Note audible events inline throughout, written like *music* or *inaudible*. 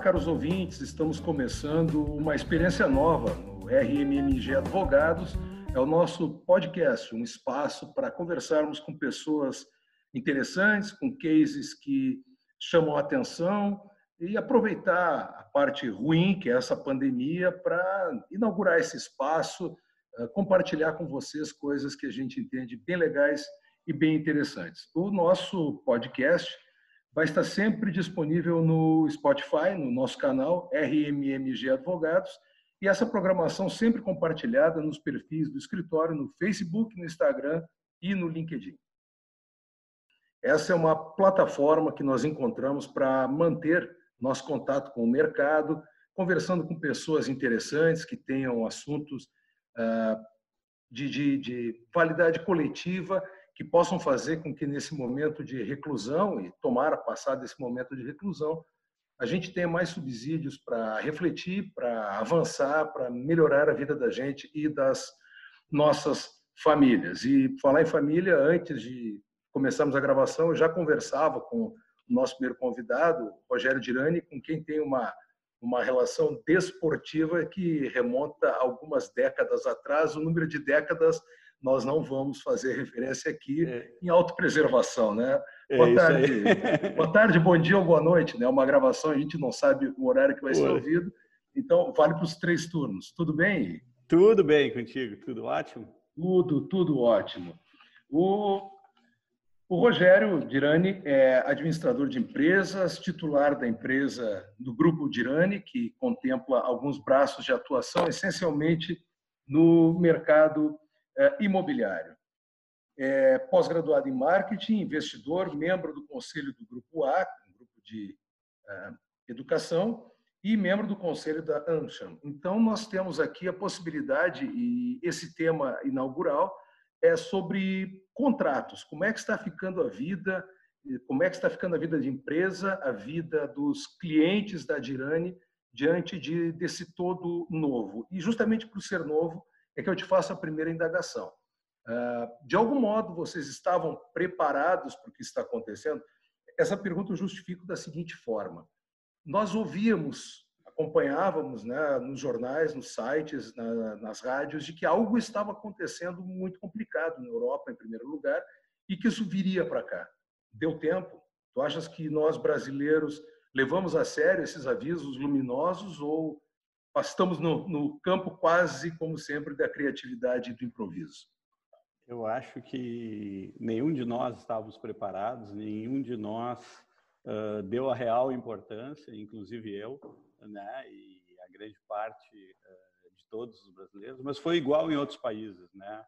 caros ouvintes, estamos começando uma experiência nova no RMMG Advogados. É o nosso podcast, um espaço para conversarmos com pessoas interessantes, com cases que chamam a atenção e aproveitar a parte ruim, que é essa pandemia, para inaugurar esse espaço, eh, compartilhar com vocês coisas que a gente entende bem legais e bem interessantes. O nosso podcast vai estar sempre disponível no Spotify, no nosso canal RMMG Advogados, e essa programação sempre compartilhada nos perfis do escritório no Facebook, no Instagram e no LinkedIn. Essa é uma plataforma que nós encontramos para manter nosso contato com o mercado, conversando com pessoas interessantes que tenham assuntos ah, de, de, de validade coletiva que possam fazer com que nesse momento de reclusão e tomara passar desse momento de reclusão, a gente tenha mais subsídios para refletir, para avançar, para melhorar a vida da gente e das nossas famílias. E falar em família, antes de começarmos a gravação, eu já conversava com o nosso primeiro convidado, Rogério Dirani, com quem tem uma uma relação desportiva que remonta algumas décadas atrás. O número de décadas nós não vamos fazer referência aqui é. em autopreservação, né? É boa tarde, boa tarde, bom dia ou boa noite, né? Uma gravação a gente não sabe o horário que vai ser ouvido, então vale para os três turnos. Tudo bem? Tudo bem contigo, tudo ótimo. Tudo, tudo ótimo. O, o Rogério Dirani é administrador de empresas, titular da empresa do grupo Dirani, que contempla alguns braços de atuação, essencialmente no mercado imobiliário. É, Pós-graduado em marketing, investidor, membro do conselho do Grupo A, um grupo de é, educação, e membro do conselho da AmCham. Então, nós temos aqui a possibilidade, e esse tema inaugural é sobre contratos. Como é que está ficando a vida, como é que está ficando a vida de empresa, a vida dos clientes da Dirane diante de, desse todo novo. E justamente por ser novo, é que eu te faço a primeira indagação. Ah, de algum modo, vocês estavam preparados para o que está acontecendo? Essa pergunta eu justifico da seguinte forma. Nós ouvíamos, acompanhávamos né, nos jornais, nos sites, nas rádios, de que algo estava acontecendo muito complicado na Europa, em primeiro lugar, e que isso viria para cá. Deu tempo? Tu achas que nós, brasileiros, levamos a sério esses avisos luminosos ou estamos no, no campo quase, como sempre, da criatividade e do improviso. Eu acho que nenhum de nós estávamos preparados, nenhum de nós uh, deu a real importância, inclusive eu, né, e a grande parte uh, de todos os brasileiros, mas foi igual em outros países, né?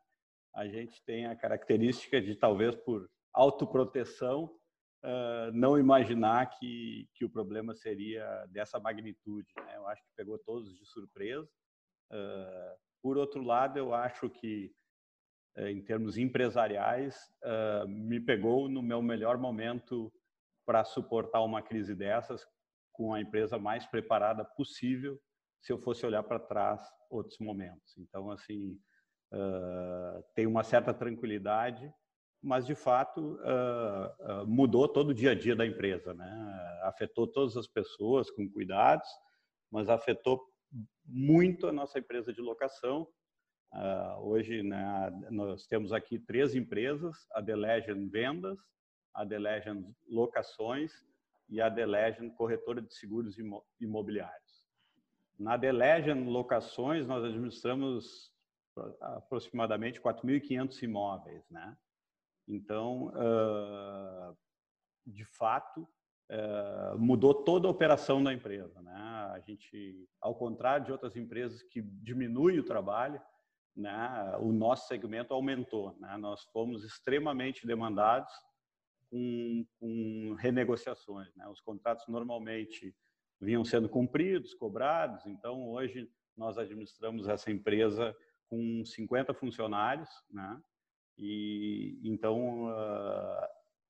A gente tem a característica de talvez por autoproteção uh, não imaginar que, que o problema seria dessa magnitude. Né? Eu acho que pegou todos de surpresa. Uh, por outro lado, eu acho que, uh, em termos empresariais, me pegou no meu melhor momento para suportar uma crise dessas com a empresa mais preparada possível se eu fosse olhar para trás outros momentos. Então, assim, tem uma certa tranquilidade mas de fato uh, uh, mudou todo o dia a dia da empresa, né? Afetou todas as pessoas com cuidados, mas afetou muito a nossa empresa de locação. Uh, hoje, né, nós temos aqui três empresas: a The Legend Vendas, a The Legend Locações e a The Legend Corretora de Seguros Imobiliários. Na The Legend Locações, nós administramos aproximadamente 4.500 imóveis, né? Então, de fato, mudou toda a operação da empresa. Né? A gente, ao contrário de outras empresas que diminuem o trabalho, né, o nosso segmento aumentou. Né? Nós fomos extremamente demandados com, com renegociações. Né? Os contratos normalmente vinham sendo cumpridos, cobrados. Então, hoje, nós administramos essa empresa com 50 funcionários, né? E então uh,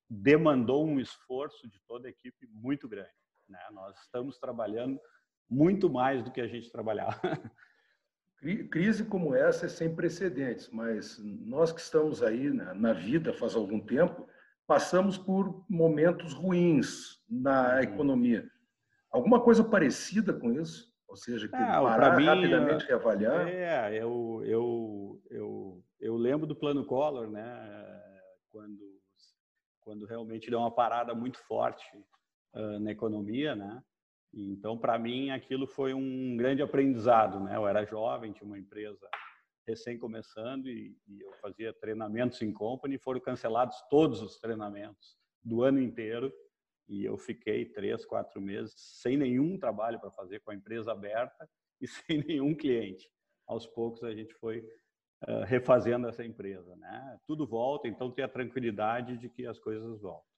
demandou um esforço de toda a equipe muito grande. Né? Nós estamos trabalhando muito mais do que a gente trabalhava. *laughs* Crise como essa é sem precedentes, mas nós que estamos aí na, na vida faz algum tempo, passamos por momentos ruins na uhum. economia. Alguma coisa parecida com isso? Ou seja, que ah, parar mim, rapidamente reavaliar? É, eu, eu, eu, eu lembro do plano Collor, né? Quando, quando realmente deu uma parada muito forte uh, na economia, né? Então, para mim, aquilo foi um grande aprendizado, né? Eu era jovem, tinha uma empresa recém começando e, e eu fazia treinamentos em company, foram cancelados todos os treinamentos do ano inteiro e eu fiquei três, quatro meses sem nenhum trabalho para fazer com a empresa aberta *laughs* e sem nenhum cliente. Aos poucos a gente foi uh, refazendo essa empresa, né? Tudo volta, então tem a tranquilidade de que as coisas voltam.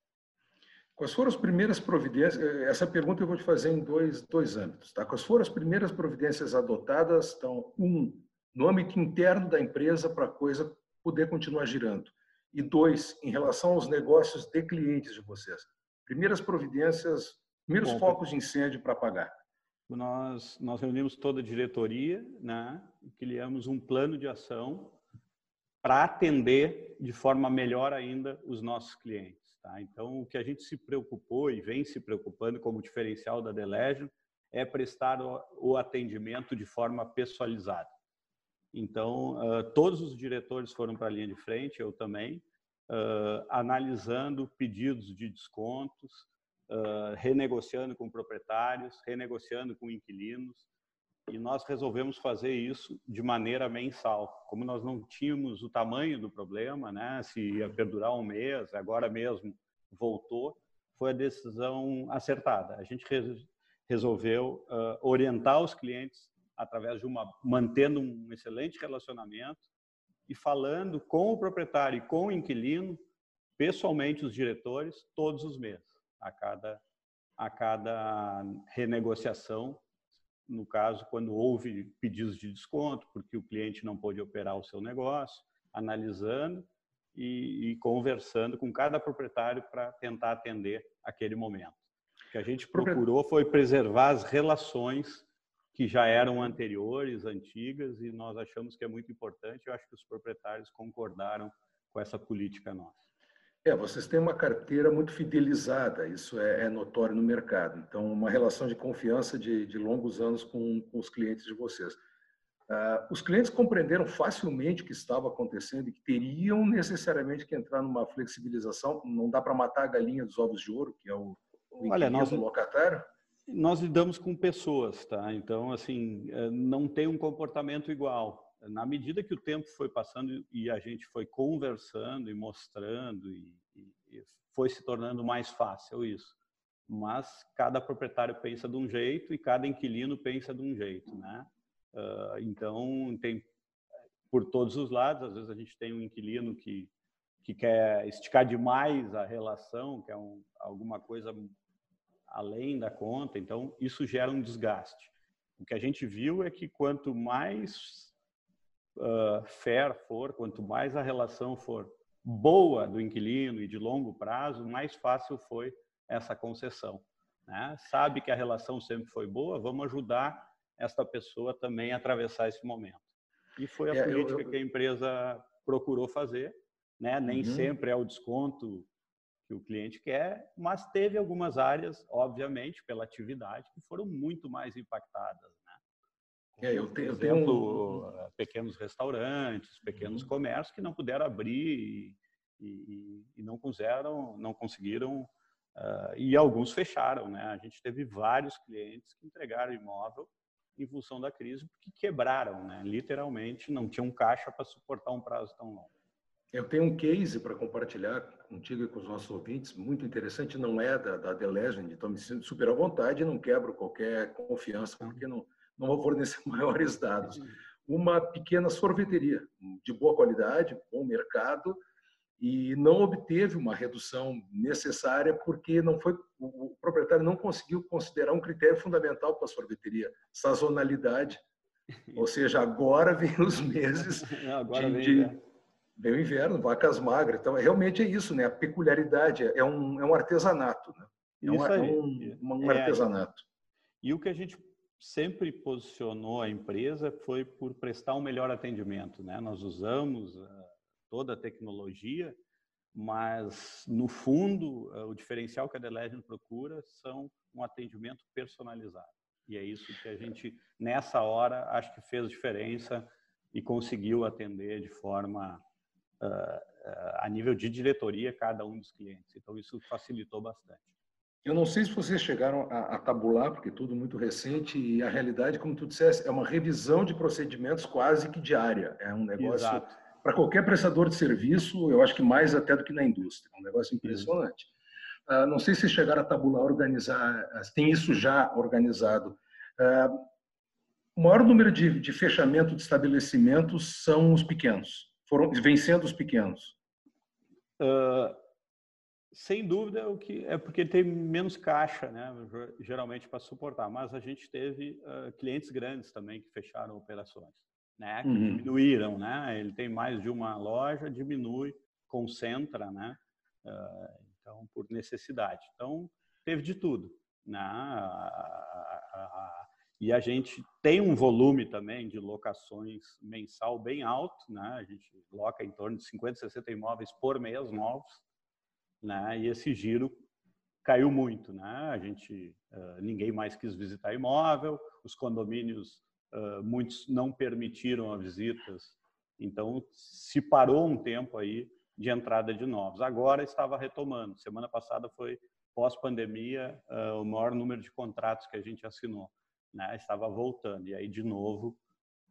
Quais foram as primeiras providências? Eh, essa pergunta eu vou te fazer em dois, dois âmbitos. Tá? Quais foram as primeiras providências adotadas? Então, um, no âmbito interno da empresa para a coisa poder continuar girando. E dois, em relação aos negócios de clientes de vocês. Primeiras providências, primeiros Bom, focos de incêndio para apagar. Nós, nós reunimos toda a diretoria né, criamos um plano de ação para atender de forma melhor ainda os nossos clientes. Tá? Então, o que a gente se preocupou e vem se preocupando como diferencial da Delegio é prestar o atendimento de forma pessoalizada. Então, todos os diretores foram para a linha de frente, eu também, analisando pedidos de descontos, renegociando com proprietários, renegociando com inquilinos, e nós resolvemos fazer isso de maneira mensal. Como nós não tínhamos o tamanho do problema, né, se ia perdurar um mês, agora mesmo voltou, foi a decisão acertada. A gente resolveu uh, orientar os clientes através de uma mantendo um excelente relacionamento e falando com o proprietário e com o inquilino, pessoalmente os diretores, todos os meses, a cada a cada renegociação no caso, quando houve pedidos de desconto, porque o cliente não pôde operar o seu negócio, analisando e, e conversando com cada proprietário para tentar atender aquele momento. O que a gente procurou foi preservar as relações que já eram anteriores, antigas, e nós achamos que é muito importante. Eu acho que os proprietários concordaram com essa política nossa. É, vocês têm uma carteira muito fidelizada, isso é, é notório no mercado. Então, uma relação de confiança de, de longos anos com, com, os clientes de vocês. Uh, os clientes compreenderam facilmente o que estava acontecendo e que teriam necessariamente que entrar numa flexibilização. Não dá para matar a galinha dos ovos de ouro, que é o, o Olha, nós, locatário? Nós lidamos com pessoas, tá? Então, assim, eh, não tem um comportamento igual na medida que o tempo foi passando e a gente foi conversando e mostrando e, e, foi se tornando mais fácil isso. Mas cada proprietário pensa de um jeito e cada inquilino pensa de um jeito, né? Uh, então tem por todos os lados. Às vezes a gente tem um inquilino que que quer esticar demais a relação, quer um, alguma coisa além da conta. Então isso gera um desgaste. O que a gente viu é que quanto mais uh, fair for, quanto mais a relação for boa do inquilino e de longo prazo, mais fácil foi essa concessão. Né? Sabe que a relação sempre foi boa, vamos ajudar esta pessoa também a atravessar esse momento. E foi a é, política eu, eu... que a empresa procurou fazer. Né? Nem uhum. sempre é o desconto que o cliente quer, mas teve algumas áreas, obviamente, pela atividade, que foram muito mais impactadas. É, eu tenho, eu tenho um... pequenos restaurantes, pequenos uhum. comércios que não puderam abrir e, e, e não puseram, não conseguiram uh, e alguns fecharam, né? A gente teve vários clientes que entregaram imóvel em função da crise porque quebraram, né? Literalmente não tinham caixa para suportar um prazo tão longo. Eu tenho um case para compartilhar contigo e com os nossos ouvintes, muito interessante, não é da, da The Legend, então me sinto super à vontade e não quebro qualquer confiança, porque não, não vou fornecer *laughs* maiores dados. Uma pequena sorveteria de boa qualidade, bom mercado, e não obteve uma redução necessária porque não foi o proprietário não conseguiu considerar um critério fundamental para a sorveteria, sazonalidade. *laughs* Ou seja, agora vem os meses *laughs* agora de, vem, né? o inverno, vacas magras. Então, realmente é isso, né? A peculiaridade é um, é um artesanato, né? É, um, é um, um é, artesanato. E o que a gente sempre posicionou a empresa foi por prestar um melhor atendimento. Né? Nós usamos uh, toda a tecnologia, mas no fundo o diferencial que a The Legend procura são um atendimento personalizado. E é isso que a gente nessa hora acho que fez diferença e conseguiu atender de forma uh, a nível de diretoria cada um dos clientes. Então isso facilitou bastante. Eu não sei se vocês chegaram a, a, tabular, porque é tudo muito recente, e a realidade, como tu disseste, é uma revisão de procedimentos quase que diária. É um negócio, para qualquer prestador de serviço, eu acho que mais até do que na indústria. É um negócio impressionante. Uh, não sei se chegaram a tabular, organizar, tem isso já organizado. Uh, o maior número de, de fechamento de estabelecimentos são os pequenos, foram vencendo os pequenos. Uh, sem dúvida, é o que é porque tem menos caixa, né? Geralmente para suportar. Mas a gente teve uh, clientes grandes também que fecharam operações, né? Que uhum. diminuíram, né? Ele tem mais de uma loja, diminui, concentra, né? Uh, então, por necessidade. Então, teve de tudo, né? E a gente tem um volume também de locações mensal bem alto, né? A gente loca em torno de 50, 60 imóveis por mês novos né? E esse giro caiu muito, né? A gente ninguém mais quis visitar imóvel, os condomínios muitos não permitiram as visitas, então se parou um tempo aí de entrada de novos. Agora estava retomando. Semana passada foi pós-pandemia o maior número de contratos que a gente assinou, né? Estava voltando e aí de novo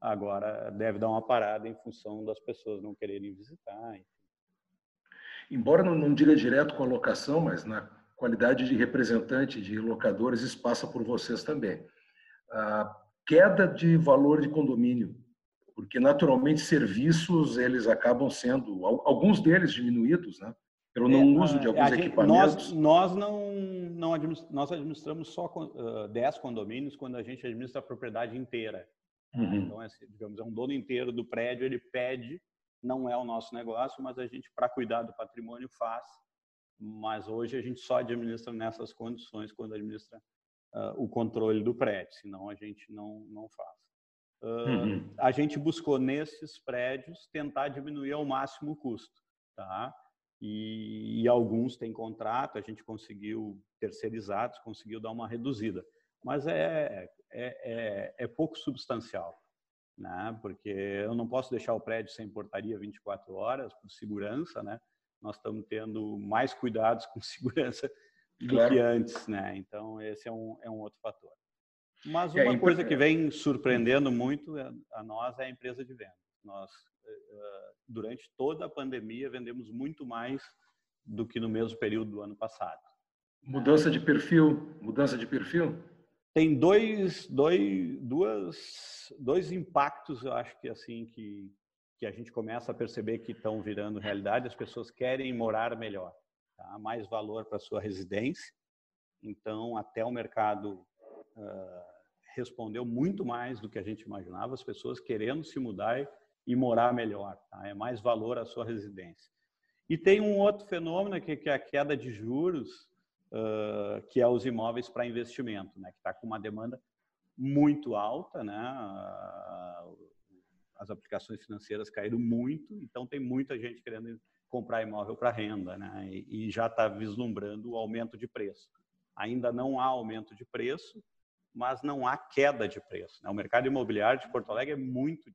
agora deve dar uma parada em função das pessoas não quererem visitar. Embora não, não diga direto com a locação, mas na qualidade de representante de locadores, isso passa por vocês também. A queda de valor de condomínio, porque naturalmente serviços eles acabam sendo, alguns deles diminuídos, né? Pelo não é, uso de alguns gente, equipamentos. Nós, nós não, não administramos, nós administramos só uh, 10 condomínios quando a gente administra a propriedade inteira. Uhum. Então, é, digamos, é um dono inteiro do prédio, ele pede não é o nosso negócio, mas a gente, para cuidar do patrimônio, faz. Mas hoje a gente só administra nessas condições quando administra uh, o controle do prédio, senão a gente não, não faz. Uh, uhum. A gente buscou nesses prédios tentar diminuir ao máximo o custo, tá? E, e, alguns têm contrato, a gente conseguiu terceirizados, conseguiu dar uma reduzida, mas é, é, é, é pouco substancial né? Porque eu não posso deixar o prédio sem portaria 24 horas por segurança, né? Nós estamos tendo mais cuidados com *laughs* segurança do claro. que antes, né? Então esse é um, é um outro fator. Mas é, uma é, coisa que vem surpreendendo muito a nós é a empresa de venda. Nós eh, durante toda a pandemia vendemos muito mais do que no mesmo período do ano passado. Mudança de perfil, mudança de perfil? Tem dois, dois, duas, dois impactos, eu acho que assim que, que a gente começa a perceber que estão virando realidade. As pessoas querem morar melhor, tá? mais valor para sua residência. Então, até o mercado uh, respondeu muito mais do que a gente imaginava. As pessoas querendo se mudar e, e morar melhor, tá? é mais valor à sua residência. E tem um outro fenômeno que, que é a queda de juros que é os imóveis para investimento, né, que está com uma demanda muito alta, né, as aplicações financeiras caíram muito, então tem muita gente querendo comprar imóvel para renda, né, e, e já está vislumbrando o aumento de preço. Ainda não há aumento de preço, mas não há queda de preço. Né? O mercado imobiliário de Porto Alegre é muito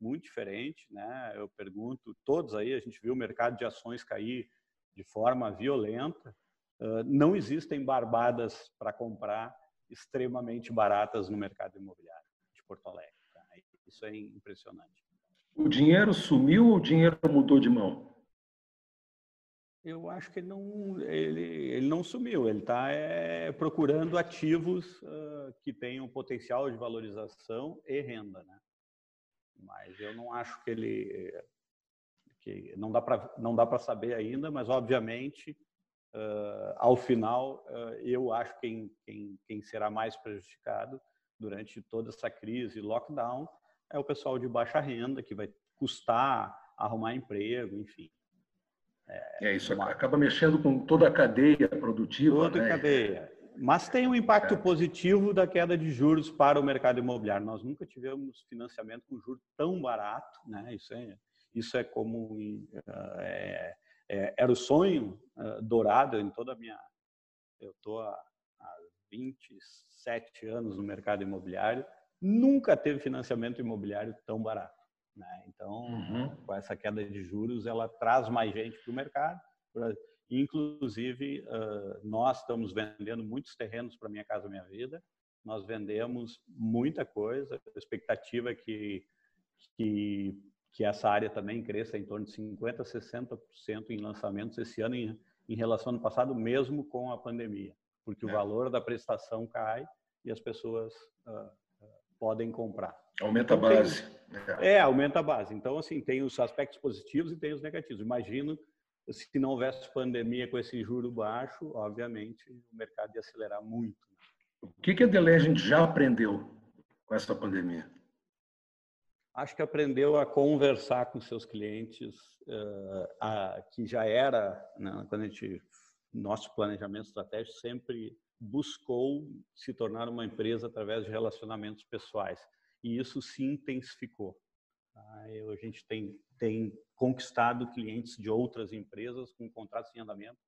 muito diferente, né? Eu pergunto todos aí, a gente viu o mercado de ações cair de forma violenta não existem barbadas para comprar extremamente baratas no mercado imobiliário de Porto Alegre. Tá? Isso é impressionante. O dinheiro sumiu ou o dinheiro mudou de mão? Eu acho que ele não, ele, ele não sumiu. Ele está é, procurando ativos uh, que tenham potencial de valorização e renda, né? Mas eu não acho que ele que não dá para não dá para saber ainda, mas obviamente Uh, ao final, uh, eu acho que quem, quem, quem será mais prejudicado durante toda essa crise lockdown é o pessoal de baixa renda, que vai custar arrumar emprego, enfim. É, é isso uma... acaba mexendo com toda a cadeia produtiva. Toda né? a cadeia. Mas tem um impacto é. positivo da queda de juros para o mercado imobiliário. Nós nunca tivemos financiamento com juros tão barato, né? Isso é, isso é como uh, é, é, era o sonho uh, dourado em toda a minha. Eu estou há, há 27 anos no mercado imobiliário, nunca teve financiamento imobiliário tão barato. Né? Então, uhum. com essa queda de juros, ela traz mais gente para o mercado. Inclusive, uh, nós estamos vendendo muitos terrenos para Minha Casa Minha Vida. Nós vendemos muita coisa. A expectativa é que, que, que essa área também cresça em torno de 50%, 60% em lançamentos esse ano em, em relação ao ano passado, mesmo com a pandemia. Porque é. o valor da prestação cai e as pessoas uh, podem comprar. Aumenta então, a base. Tem, é, aumenta a base. Então, assim, tem os aspectos positivos e tem os negativos. Imagino se não houvesse pandemia com esse juro baixo, obviamente o mercado ia acelerar muito. O que, que a Delegend já aprendeu com essa pandemia? Acho que aprendeu a conversar com seus clientes, uh, a, que já era, né, quando a gente, nosso planejamento estratégico sempre buscou se tornar uma empresa através de relacionamentos pessoais. E isso se intensificou. Tá? a gente tem, tem conquistado clientes de outras empresas com contratos em andamento,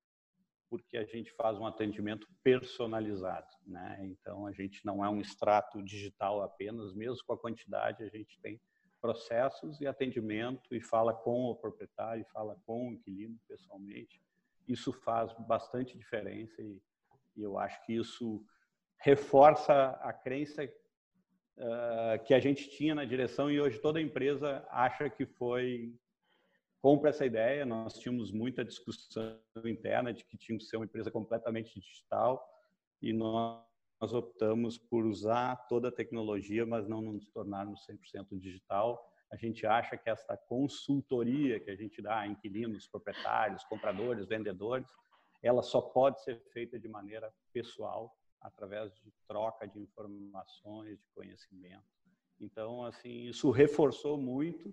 porque a gente faz um atendimento personalizado. Né? Então, a gente não é um extrato digital apenas, mesmo com a quantidade, a gente tem processos e atendimento e fala com o proprietário, fala com o inquilino pessoalmente. Isso faz bastante diferença e, e eu acho que isso reforça a crença uh, que a gente tinha na direção e hoje toda empresa acha que foi compra essa ideia. Nós tínhamos muita discussão interna de que tinha que ser uma empresa completamente digital e nós, nós optamos por usar toda a tecnologia, mas não nos tornarmos 100% digital. A gente acha que essa consultoria que a gente dá a inquilinos, proprietários, compradores, vendedores, ela só pode ser feita de maneira pessoal através de troca de informações, de conhecimento. Então, assim, isso reforçou muito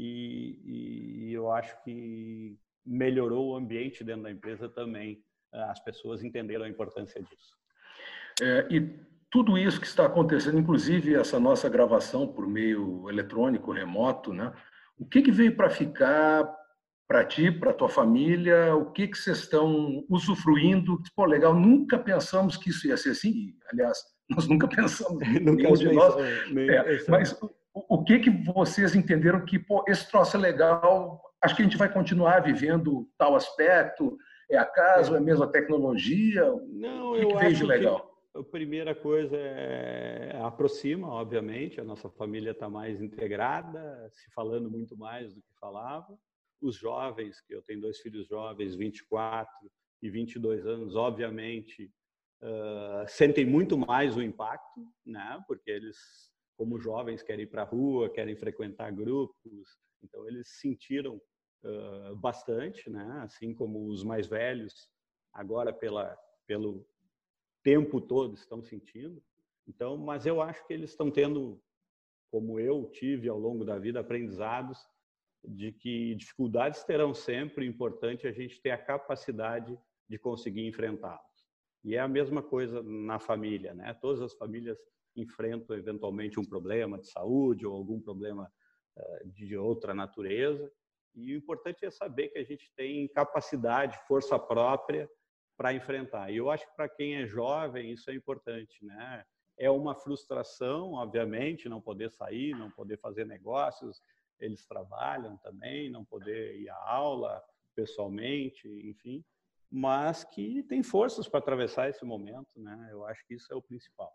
e, e eu acho que melhorou o ambiente dentro da empresa também. As pessoas entenderam a importância disso. É, e tudo isso que está acontecendo, inclusive essa nossa gravação por meio eletrônico, remoto, né? O que, que veio para ficar para ti, para tua família? O que que vocês estão usufruindo? Pô, legal, nunca pensamos que isso ia ser assim. Aliás, *laughs* nós nunca pensamos. nunca de nós. É, mas o, que que vocês entenderam que pô, esse troço é legal? Acho que a gente vai continuar vivendo tal aspecto. É acaso? É, é mesmo a tecnologia? Não, o que, eu que veio de legal? Que a primeira coisa é aproxima, obviamente. A nossa família está mais integrada, se falando muito mais do que falava os jovens, que eu tenho dois filhos jovens, 24 e 22 anos, obviamente, uh, sentem muito mais o impacto, né? Porque eles, como jovens, querem ir para a rua, querem frequentar grupos, então eles sentiram uh, bastante, né? Assim como os mais velhos, agora pela, pelo tempo todo estão sentindo. Então, mas eu acho que eles estão tendo, como eu tive ao longo da vida, aprendizados de que dificuldades terão sempre, importante a gente ter a capacidade de conseguir enfrentá-las. E é a mesma coisa na família, né? Todas as famílias enfrentam eventualmente um problema de saúde ou algum problema eh, de outra natureza. E o importante é saber que a gente tem capacidade, força própria para enfrentar. E eu acho que para quem é jovem isso é importante, né? É uma frustração, obviamente, não poder sair, não poder fazer negócios, eles trabalham também, não poder ir à aula pessoalmente, enfim, mas que tem forças para atravessar esse momento, né? Eu acho que isso é o principal.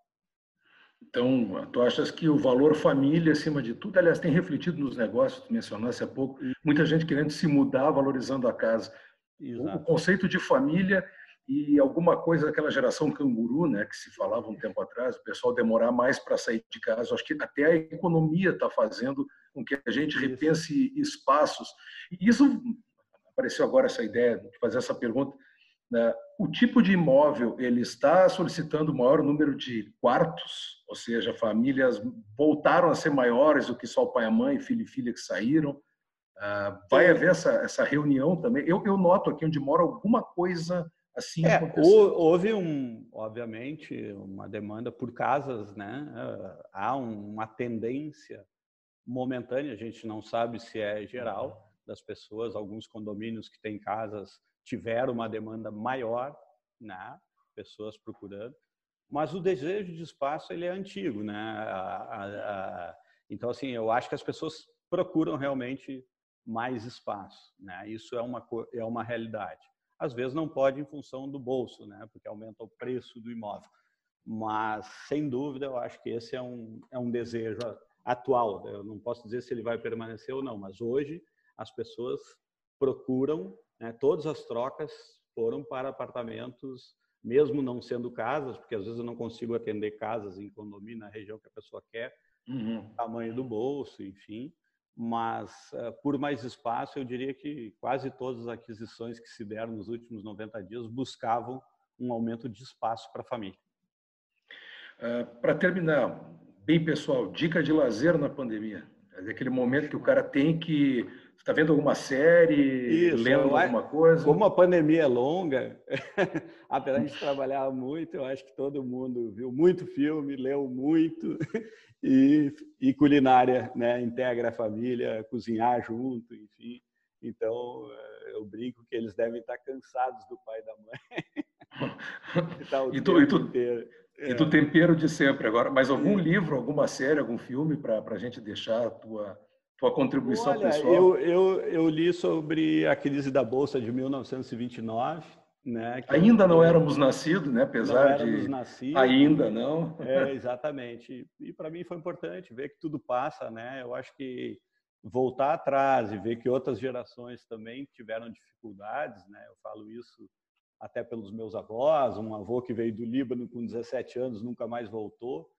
Então, tu achas que o valor família, acima de tudo, aliás, tem refletido nos negócios, tu mencionaste há pouco, muita gente querendo se mudar, valorizando a casa. Exato. O conceito de família e alguma coisa daquela geração canguru, né, que se falava um tempo atrás, o pessoal demorar mais para sair de casa. Acho que até a economia está fazendo com que a gente repense espaços. E isso apareceu agora essa ideia de fazer essa pergunta. Né? O tipo de imóvel ele está solicitando maior número de quartos, ou seja, famílias voltaram a ser maiores do que só o pai, a mãe, filho e filha que saíram. Ah, vai haver essa, essa reunião também. Eu, eu noto aqui onde mora alguma coisa assim é, houve um obviamente uma demanda por casas né há uma tendência momentânea a gente não sabe se é geral das pessoas. Alguns condomínios que têm casas tiveram uma demanda maior, né? pessoas procurando. Mas o desejo de espaço ele é antigo, né? A, a, a, então assim, eu acho que as pessoas procuram realmente mais espaço, né? Isso é uma é uma realidade. Às vezes não pode em função do bolso, né? Porque aumenta o preço do imóvel. Mas sem dúvida eu acho que esse é um é um desejo atual. Eu não posso dizer se ele vai permanecer ou não, mas hoje as pessoas procuram, né? Todas as trocas foram para apartamentos mesmo não sendo casas, porque às vezes eu não consigo atender casas em condomínio na região que a pessoa quer, uhum. tamanho do bolso, enfim. Mas uh, por mais espaço, eu diria que quase todas as aquisições que se deram nos últimos 90 dias buscavam um aumento de espaço para a família. Uh, para terminar, bem pessoal, dica de lazer na pandemia. É aquele momento que o cara tem que está vendo alguma série, Isso, lendo alguma coisa? Como a pandemia é longa, *laughs* apesar de trabalhar muito, eu acho que todo mundo viu muito filme, leu muito *laughs* e, e culinária, né? Integra a família, cozinhar junto, enfim. Então, eh, eu brinco que eles devem estar cansados do pai e da mãe. *laughs* e, tu, e, tu, e tu tempero de sempre agora. Mas algum livro, alguma série, algum filme para a gente deixar a tua tua contribuição Olha, pessoal? Eu, eu, eu li sobre a crise da Bolsa de 1929. Né, ainda não éramos nascidos, né? apesar de nascidos, ainda não. É, exatamente. E para mim foi importante ver que tudo passa, né? Eu acho que voltar atrás e ver que outras gerações também tiveram dificuldades, né? Eu falo isso até pelos meus avós, um avô que veio do Líbano com 17 anos nunca mais voltou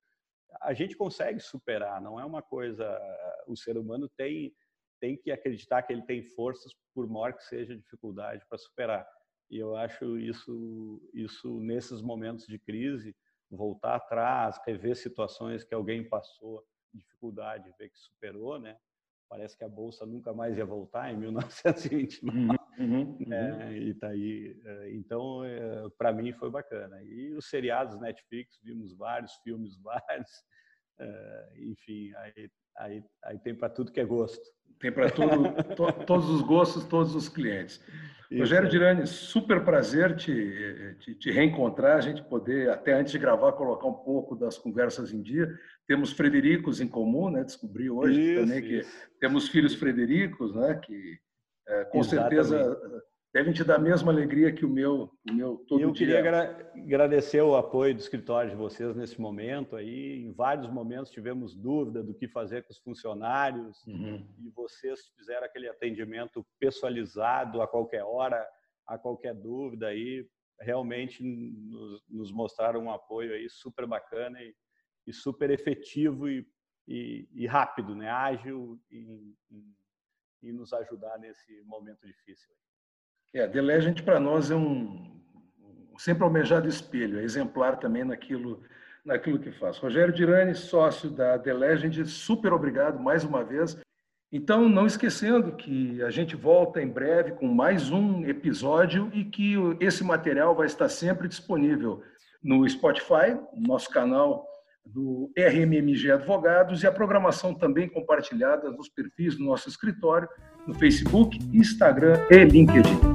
a gente consegue superar, não é uma coisa. O ser humano tem, tem que acreditar que ele tem forças, por maior que seja a dificuldade, para superar. E eu acho isso, isso nesses momentos de crise, voltar atrás, rever situações que alguém passou dificuldade, ver que superou, né? Parece que a bolsa nunca mais ia voltar em 1929. Uhum, uhum. É, e tá aí. É, então, é, para mim foi bacana. E os seriados Netflix, vimos vários filmes, *laughs* vários. É, enfim, aí, aí, aí tem para tudo que é gosto. Tem para tudo, to, todos os gostos, todos os clientes. Isso, Rogério Dirani, super prazer te, te, te, reencontrar, a gente poder, até antes de gravar, colocar um pouco das conversas em dia. Temos Fredericos em comum, né? Descobri hoje isso, também que temos filhos Fredericos, né? Que é, com Exatamente. certeza devem te dar a mesma alegria que o meu, o meu todo eu dia. Eu queria agradecer o apoio do escritório de vocês nesse momento aí. Em vários momentos tivemos dúvida do que fazer com os funcionários uhum. e vocês fizeram aquele atendimento personalizado a qualquer hora, a qualquer dúvida aí. Realmente nos, nos mostraram um apoio aí super bacana e, e super efetivo e, e, e, rápido, né? ágil em, em nos ajudar nesse momento difícil. É, The Legend para nós é um, sempre almejado espelho, é exemplar também naquilo, naquilo que faz. Rogério Dirani, sócio da The Legend, super obrigado mais uma vez. Então, não esquecendo que a gente volta em breve com mais um episódio e que esse material vai estar sempre disponível no Spotify, nosso canal do RMMG Advogados e a programação também compartilhada nos perfis do nosso escritório no Facebook, Instagram e LinkedIn.